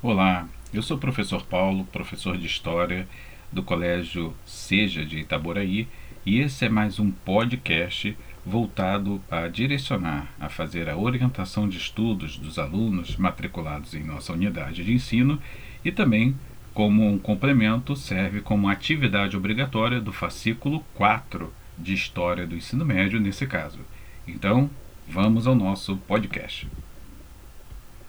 Olá, eu sou o professor Paulo, professor de História do Colégio Seja de Itaboraí, e esse é mais um podcast voltado a direcionar, a fazer a orientação de estudos dos alunos matriculados em nossa unidade de ensino e também, como um complemento, serve como atividade obrigatória do fascículo 4 de História do Ensino Médio, nesse caso. Então, vamos ao nosso podcast.